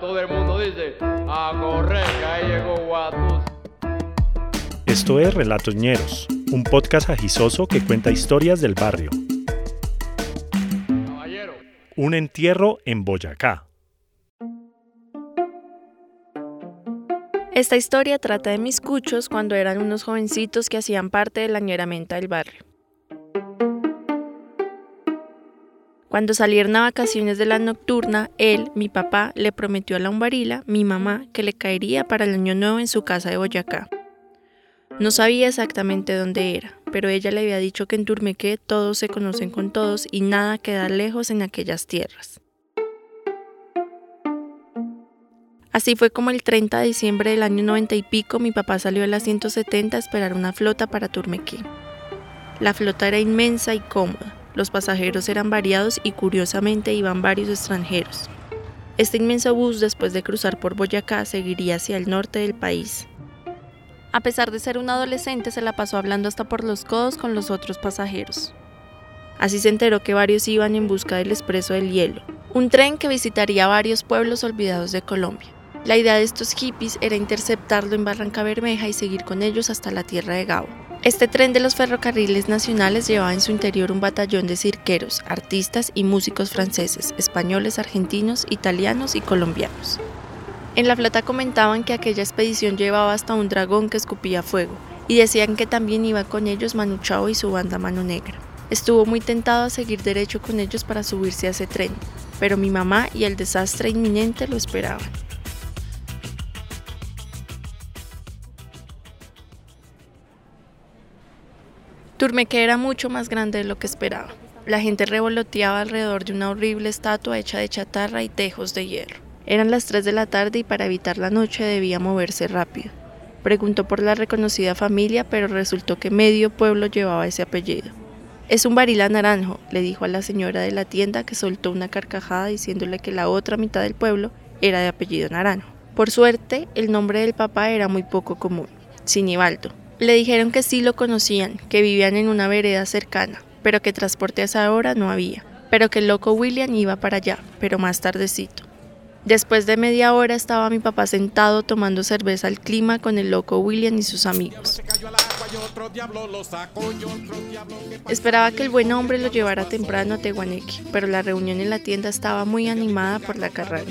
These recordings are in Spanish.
Todo el mundo dice, a correr, que ahí llegó Guatus. Esto es Relatos Ñeros, un podcast agisoso que cuenta historias del barrio. Caballero. Un entierro en Boyacá. Esta historia trata de mis cuchos cuando eran unos jovencitos que hacían parte de la ñeramenta del barrio. Cuando salieron a vacaciones de la nocturna, él, mi papá, le prometió a la umbarila, mi mamá, que le caería para el año nuevo en su casa de Boyacá. No sabía exactamente dónde era, pero ella le había dicho que en Turmequé todos se conocen con todos y nada queda lejos en aquellas tierras. Así fue como el 30 de diciembre del año 90 y pico mi papá salió a las 170 a esperar una flota para Turmequé. La flota era inmensa y cómoda. Los pasajeros eran variados y curiosamente iban varios extranjeros. Este inmenso bus, después de cruzar por Boyacá, seguiría hacia el norte del país. A pesar de ser un adolescente, se la pasó hablando hasta por los codos con los otros pasajeros. Así se enteró que varios iban en busca del Expreso del Hielo, un tren que visitaría varios pueblos olvidados de Colombia. La idea de estos hippies era interceptarlo en Barranca Bermeja y seguir con ellos hasta la tierra de Gao. Este tren de los ferrocarriles nacionales llevaba en su interior un batallón de cirqueros, artistas y músicos franceses, españoles, argentinos, italianos y colombianos. En la flota comentaban que aquella expedición llevaba hasta un dragón que escupía fuego, y decían que también iba con ellos Manu Chao y su banda Mano Negra. Estuvo muy tentado a seguir derecho con ellos para subirse a ese tren, pero mi mamá y el desastre inminente lo esperaban. Turmeque era mucho más grande de lo que esperaba. La gente revoloteaba alrededor de una horrible estatua hecha de chatarra y tejos de hierro. Eran las 3 de la tarde y para evitar la noche debía moverse rápido. Preguntó por la reconocida familia, pero resultó que medio pueblo llevaba ese apellido. Es un barila naranjo, le dijo a la señora de la tienda que soltó una carcajada diciéndole que la otra mitad del pueblo era de apellido naranjo. Por suerte, el nombre del papá era muy poco común, Sinibaldo, le dijeron que sí lo conocían, que vivían en una vereda cercana, pero que transporte a esa hora no había, pero que el loco William iba para allá, pero más tardecito. Después de media hora estaba mi papá sentado tomando cerveza al clima con el loco William y sus amigos. Esperaba que el buen hombre lo llevara temprano a Tehuaneque, pero la reunión en la tienda estaba muy animada por la carrera.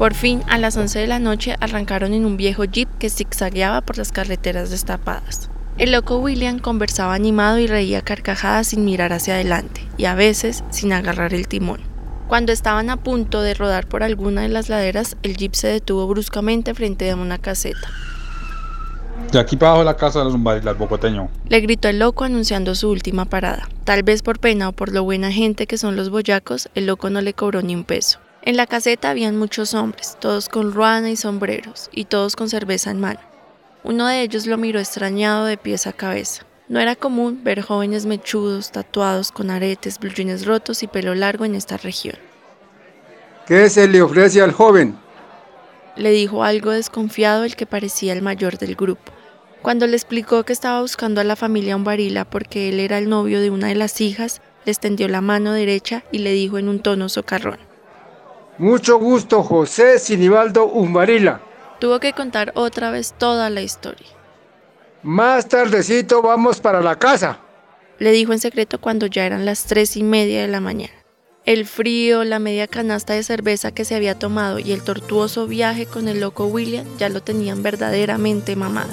Por fin, a las 11 de la noche, arrancaron en un viejo jeep que zigzagueaba por las carreteras destapadas. El loco William conversaba animado y reía carcajadas sin mirar hacia adelante, y a veces sin agarrar el timón. Cuando estaban a punto de rodar por alguna de las laderas, el jeep se detuvo bruscamente frente a una caseta. De aquí para abajo la casa de los umbarilas bocoteño. Le gritó el loco anunciando su última parada. Tal vez por pena o por lo buena gente que son los boyacos, el loco no le cobró ni un peso. En la caseta habían muchos hombres, todos con ruana y sombreros, y todos con cerveza en mano. Uno de ellos lo miró extrañado de pies a cabeza. No era común ver jóvenes mechudos, tatuados, con aretes, blue rotos y pelo largo en esta región. ¿Qué se le ofrece al joven? Le dijo algo desconfiado el que parecía el mayor del grupo. Cuando le explicó que estaba buscando a la familia Umbarila porque él era el novio de una de las hijas, le extendió la mano derecha y le dijo en un tono socarrón. Mucho gusto, José Sinibaldo Umbarila. Tuvo que contar otra vez toda la historia. Más tardecito vamos para la casa. Le dijo en secreto cuando ya eran las tres y media de la mañana. El frío, la media canasta de cerveza que se había tomado y el tortuoso viaje con el loco William ya lo tenían verdaderamente mamado.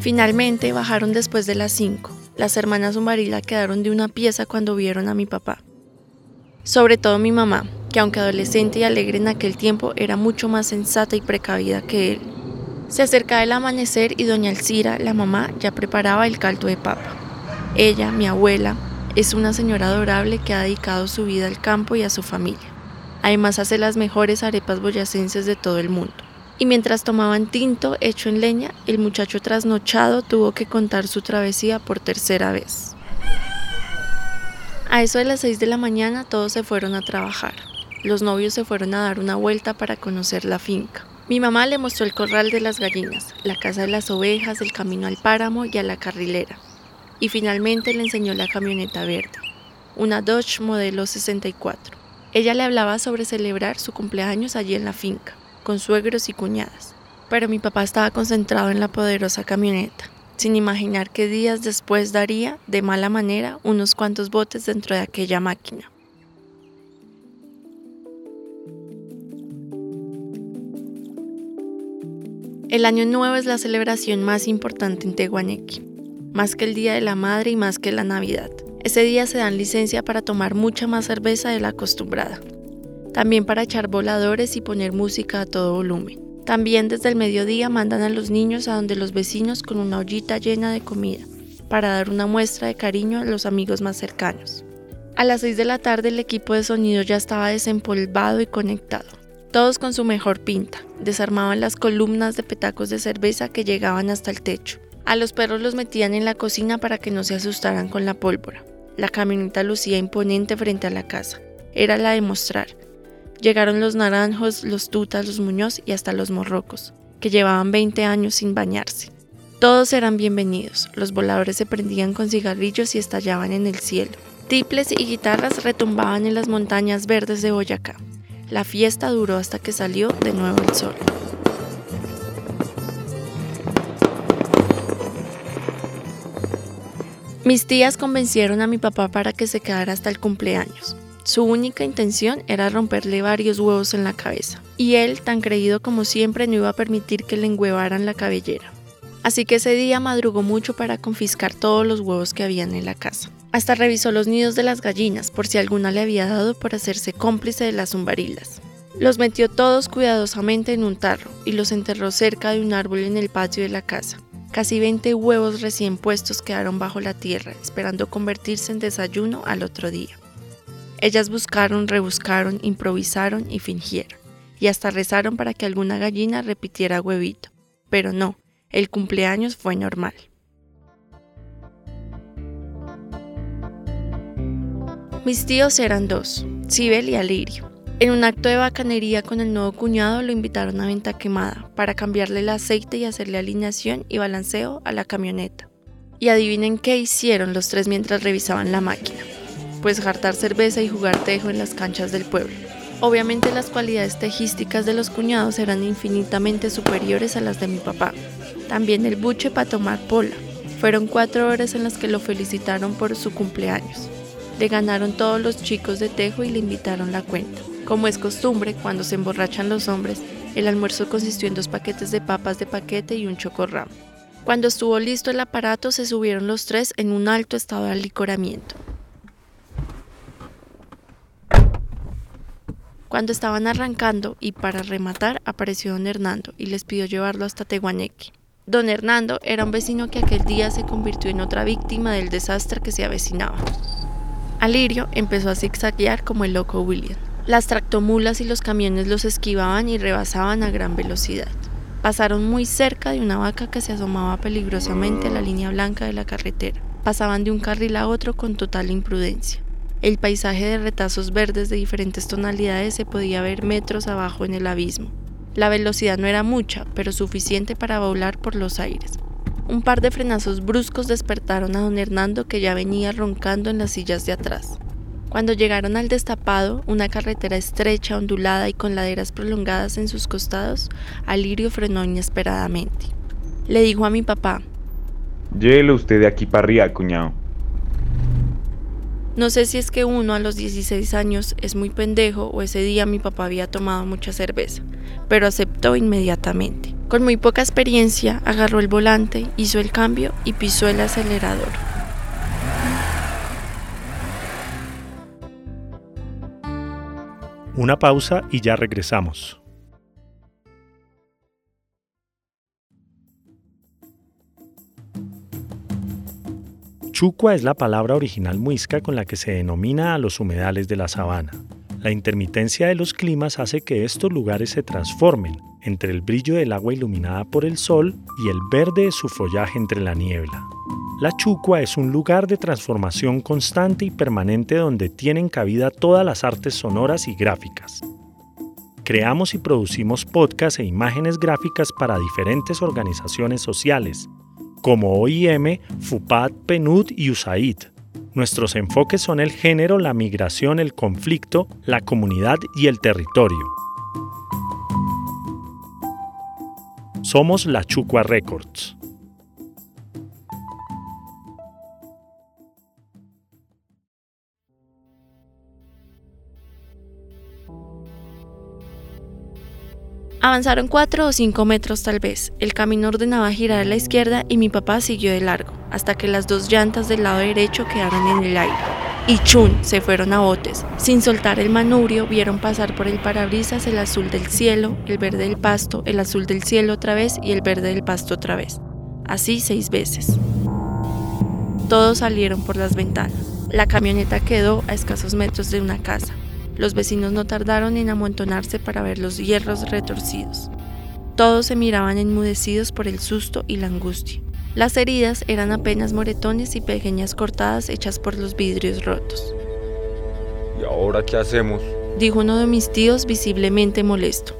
Finalmente bajaron después de las cinco. Las hermanas Umbarila quedaron de una pieza cuando vieron a mi papá. Sobre todo mi mamá, que aunque adolescente y alegre en aquel tiempo, era mucho más sensata y precavida que él. Se acercaba el amanecer y doña Alcira, la mamá, ya preparaba el caldo de papa. Ella, mi abuela, es una señora adorable que ha dedicado su vida al campo y a su familia. Además hace las mejores arepas boyacenses de todo el mundo y mientras tomaban tinto hecho en leña, el muchacho trasnochado tuvo que contar su travesía por tercera vez. A eso de las seis de la mañana todos se fueron a trabajar. Los novios se fueron a dar una vuelta para conocer la finca. Mi mamá le mostró el corral de las gallinas, la casa de las ovejas, el camino al páramo y a la carrilera. Y finalmente le enseñó la camioneta verde, una Dodge modelo 64. Ella le hablaba sobre celebrar su cumpleaños allí en la finca, con suegros y cuñadas. Pero mi papá estaba concentrado en la poderosa camioneta, sin imaginar que días después daría, de mala manera, unos cuantos botes dentro de aquella máquina. El Año Nuevo es la celebración más importante en Tehuanequi, más que el Día de la Madre y más que la Navidad. Ese día se dan licencia para tomar mucha más cerveza de la acostumbrada. También para echar voladores y poner música a todo volumen. También desde el mediodía mandan a los niños a donde los vecinos con una ollita llena de comida, para dar una muestra de cariño a los amigos más cercanos. A las 6 de la tarde el equipo de sonido ya estaba desempolvado y conectado todos con su mejor pinta. Desarmaban las columnas de petacos de cerveza que llegaban hasta el techo. A los perros los metían en la cocina para que no se asustaran con la pólvora. La camioneta lucía imponente frente a la casa. Era la de mostrar. Llegaron los naranjos, los tutas, los muñoz y hasta los morrocos, que llevaban 20 años sin bañarse. Todos eran bienvenidos. Los voladores se prendían con cigarrillos y estallaban en el cielo. Tiples y guitarras retumbaban en las montañas verdes de Boyacá. La fiesta duró hasta que salió de nuevo el sol. Mis tías convencieron a mi papá para que se quedara hasta el cumpleaños. Su única intención era romperle varios huevos en la cabeza, y él, tan creído como siempre, no iba a permitir que le engüevaran la cabellera. Así que ese día madrugó mucho para confiscar todos los huevos que habían en la casa. Hasta revisó los nidos de las gallinas por si alguna le había dado por hacerse cómplice de las zumbarilas. Los metió todos cuidadosamente en un tarro y los enterró cerca de un árbol en el patio de la casa. Casi 20 huevos recién puestos quedaron bajo la tierra, esperando convertirse en desayuno al otro día. Ellas buscaron, rebuscaron, improvisaron y fingieron, y hasta rezaron para que alguna gallina repitiera huevito. Pero no, el cumpleaños fue normal. Mis tíos eran dos, Sibel y Alirio. En un acto de bacanería con el nuevo cuñado lo invitaron a venta quemada para cambiarle el aceite y hacerle alineación y balanceo a la camioneta. Y adivinen qué hicieron los tres mientras revisaban la máquina. Pues jartar cerveza y jugar tejo en las canchas del pueblo. Obviamente las cualidades tejísticas de los cuñados eran infinitamente superiores a las de mi papá. También el buche para tomar pola. Fueron cuatro horas en las que lo felicitaron por su cumpleaños. Le ganaron todos los chicos de Tejo y le invitaron la cuenta. Como es costumbre, cuando se emborrachan los hombres, el almuerzo consistió en dos paquetes de papas de paquete y un chocorramo. Cuando estuvo listo el aparato, se subieron los tres en un alto estado de alicoramiento. Cuando estaban arrancando y para rematar, apareció don Hernando y les pidió llevarlo hasta Tehuaneque. Don Hernando era un vecino que aquel día se convirtió en otra víctima del desastre que se avecinaba. Alirio empezó a zigzaguear como el loco William. Las tractomulas y los camiones los esquivaban y rebasaban a gran velocidad. Pasaron muy cerca de una vaca que se asomaba peligrosamente a la línea blanca de la carretera. Pasaban de un carril a otro con total imprudencia. El paisaje de retazos verdes de diferentes tonalidades se podía ver metros abajo en el abismo. La velocidad no era mucha, pero suficiente para volar por los aires. Un par de frenazos bruscos despertaron a don Hernando que ya venía roncando en las sillas de atrás. Cuando llegaron al destapado, una carretera estrecha, ondulada y con laderas prolongadas en sus costados, Alirio frenó inesperadamente. Le dijo a mi papá, Llévelo usted de aquí para arriba, cuñado. No sé si es que uno a los 16 años es muy pendejo o ese día mi papá había tomado mucha cerveza, pero aceptó inmediatamente. Con muy poca experiencia, agarró el volante, hizo el cambio y pisó el acelerador. Una pausa y ya regresamos. Chucua es la palabra original muisca con la que se denomina a los humedales de la sabana. La intermitencia de los climas hace que estos lugares se transformen entre el brillo del agua iluminada por el sol y el verde de su follaje entre la niebla. La Chucua es un lugar de transformación constante y permanente donde tienen cabida todas las artes sonoras y gráficas. Creamos y producimos podcasts e imágenes gráficas para diferentes organizaciones sociales, como OIM, FUPAD, PNUD y USAID. Nuestros enfoques son el género, la migración, el conflicto, la comunidad y el territorio. Somos la Chucua Records. Avanzaron cuatro o cinco metros tal vez. El camino ordenaba girar a la izquierda y mi papá siguió de largo, hasta que las dos llantas del lado derecho quedaron en el aire. Y chun, se fueron a botes. Sin soltar el manubrio, vieron pasar por el parabrisas el azul del cielo, el verde del pasto, el azul del cielo otra vez y el verde del pasto otra vez. Así seis veces. Todos salieron por las ventanas. La camioneta quedó a escasos metros de una casa. Los vecinos no tardaron en amontonarse para ver los hierros retorcidos. Todos se miraban enmudecidos por el susto y la angustia. Las heridas eran apenas moretones y pequeñas cortadas hechas por los vidrios rotos. ¿Y ahora qué hacemos? Dijo uno de mis tíos visiblemente molesto.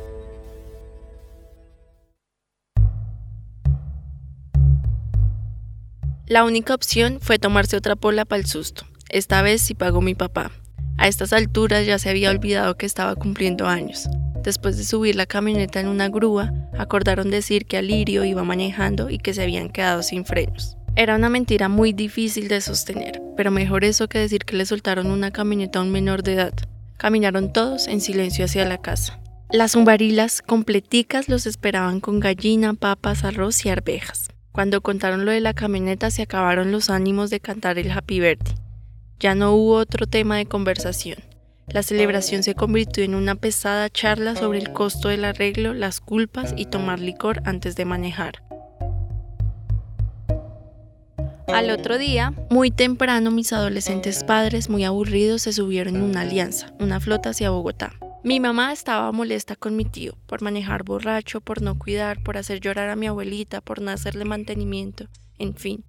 La única opción fue tomarse otra pola para el susto. Esta vez sí pagó mi papá. A estas alturas ya se había olvidado que estaba cumpliendo años. Después de subir la camioneta en una grúa, acordaron decir que Alirio iba manejando y que se habían quedado sin frenos. Era una mentira muy difícil de sostener, pero mejor eso que decir que le soltaron una camioneta a un menor de edad. Caminaron todos en silencio hacia la casa. Las umbarilas completicas los esperaban con gallina, papas, arroz y arvejas. Cuando contaron lo de la camioneta se acabaron los ánimos de cantar el Happy Birthday. Ya no hubo otro tema de conversación. La celebración se convirtió en una pesada charla sobre el costo del arreglo, las culpas y tomar licor antes de manejar. Al otro día, muy temprano, mis adolescentes padres, muy aburridos, se subieron en una alianza, una flota hacia Bogotá. Mi mamá estaba molesta con mi tío por manejar borracho, por no cuidar, por hacer llorar a mi abuelita, por no hacerle mantenimiento, en fin.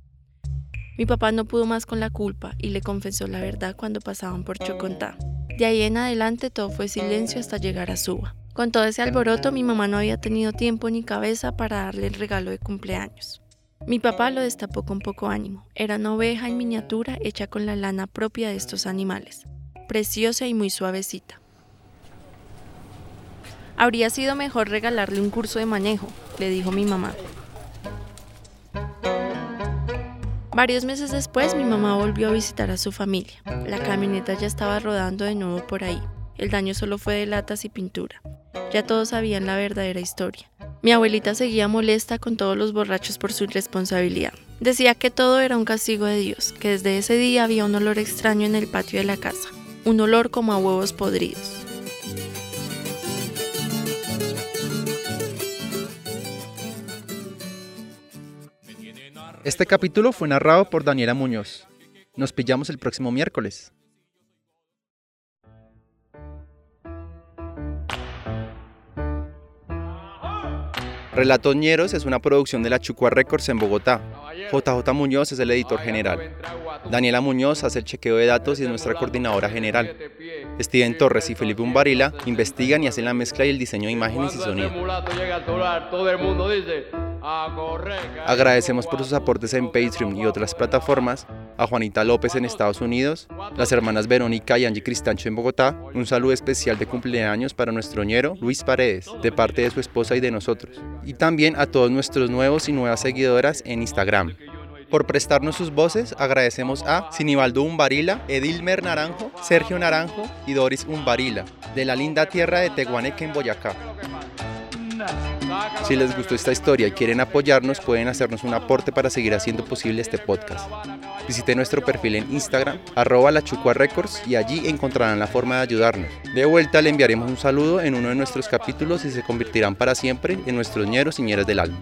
Mi papá no pudo más con la culpa y le confesó la verdad cuando pasaban por Chocontá. De ahí en adelante todo fue silencio hasta llegar a Suba. Con todo ese alboroto mi mamá no había tenido tiempo ni cabeza para darle el regalo de cumpleaños. Mi papá lo destapó con poco ánimo. Era una oveja en miniatura hecha con la lana propia de estos animales, preciosa y muy suavecita. Habría sido mejor regalarle un curso de manejo, le dijo mi mamá. Varios meses después mi mamá volvió a visitar a su familia. La camioneta ya estaba rodando de nuevo por ahí. El daño solo fue de latas y pintura. Ya todos sabían la verdadera historia. Mi abuelita seguía molesta con todos los borrachos por su irresponsabilidad. Decía que todo era un castigo de Dios, que desde ese día había un olor extraño en el patio de la casa, un olor como a huevos podridos. Este capítulo fue narrado por Daniela Muñoz. Nos pillamos el próximo miércoles. Relatos Ñeros es una producción de la Chucua Records en Bogotá. JJ Muñoz es el editor general. Daniela Muñoz hace el chequeo de datos y es nuestra coordinadora general. Steven Torres y Felipe Umbarila investigan y hacen la mezcla y el diseño de imágenes y sonido. Agradecemos por sus aportes en Patreon y otras plataformas a Juanita López en Estados Unidos, las hermanas Verónica y Angie Cristancho en Bogotá, un saludo especial de cumpleaños para nuestro ñero Luis Paredes, de parte de su esposa y de nosotros, y también a todos nuestros nuevos y nuevas seguidoras en Instagram. Por prestarnos sus voces, agradecemos a Sinibaldo Umbarila, Edilmer Naranjo, Sergio Naranjo y Doris Umbarila, de la linda tierra de Tehuaneque en Boyacá. Si les gustó esta historia y quieren apoyarnos, pueden hacernos un aporte para seguir haciendo posible este podcast. Visiten nuestro perfil en Instagram, arroba Records, y allí encontrarán la forma de ayudarnos. De vuelta le enviaremos un saludo en uno de nuestros capítulos y se convertirán para siempre en nuestros ñeros y ñeras del alma.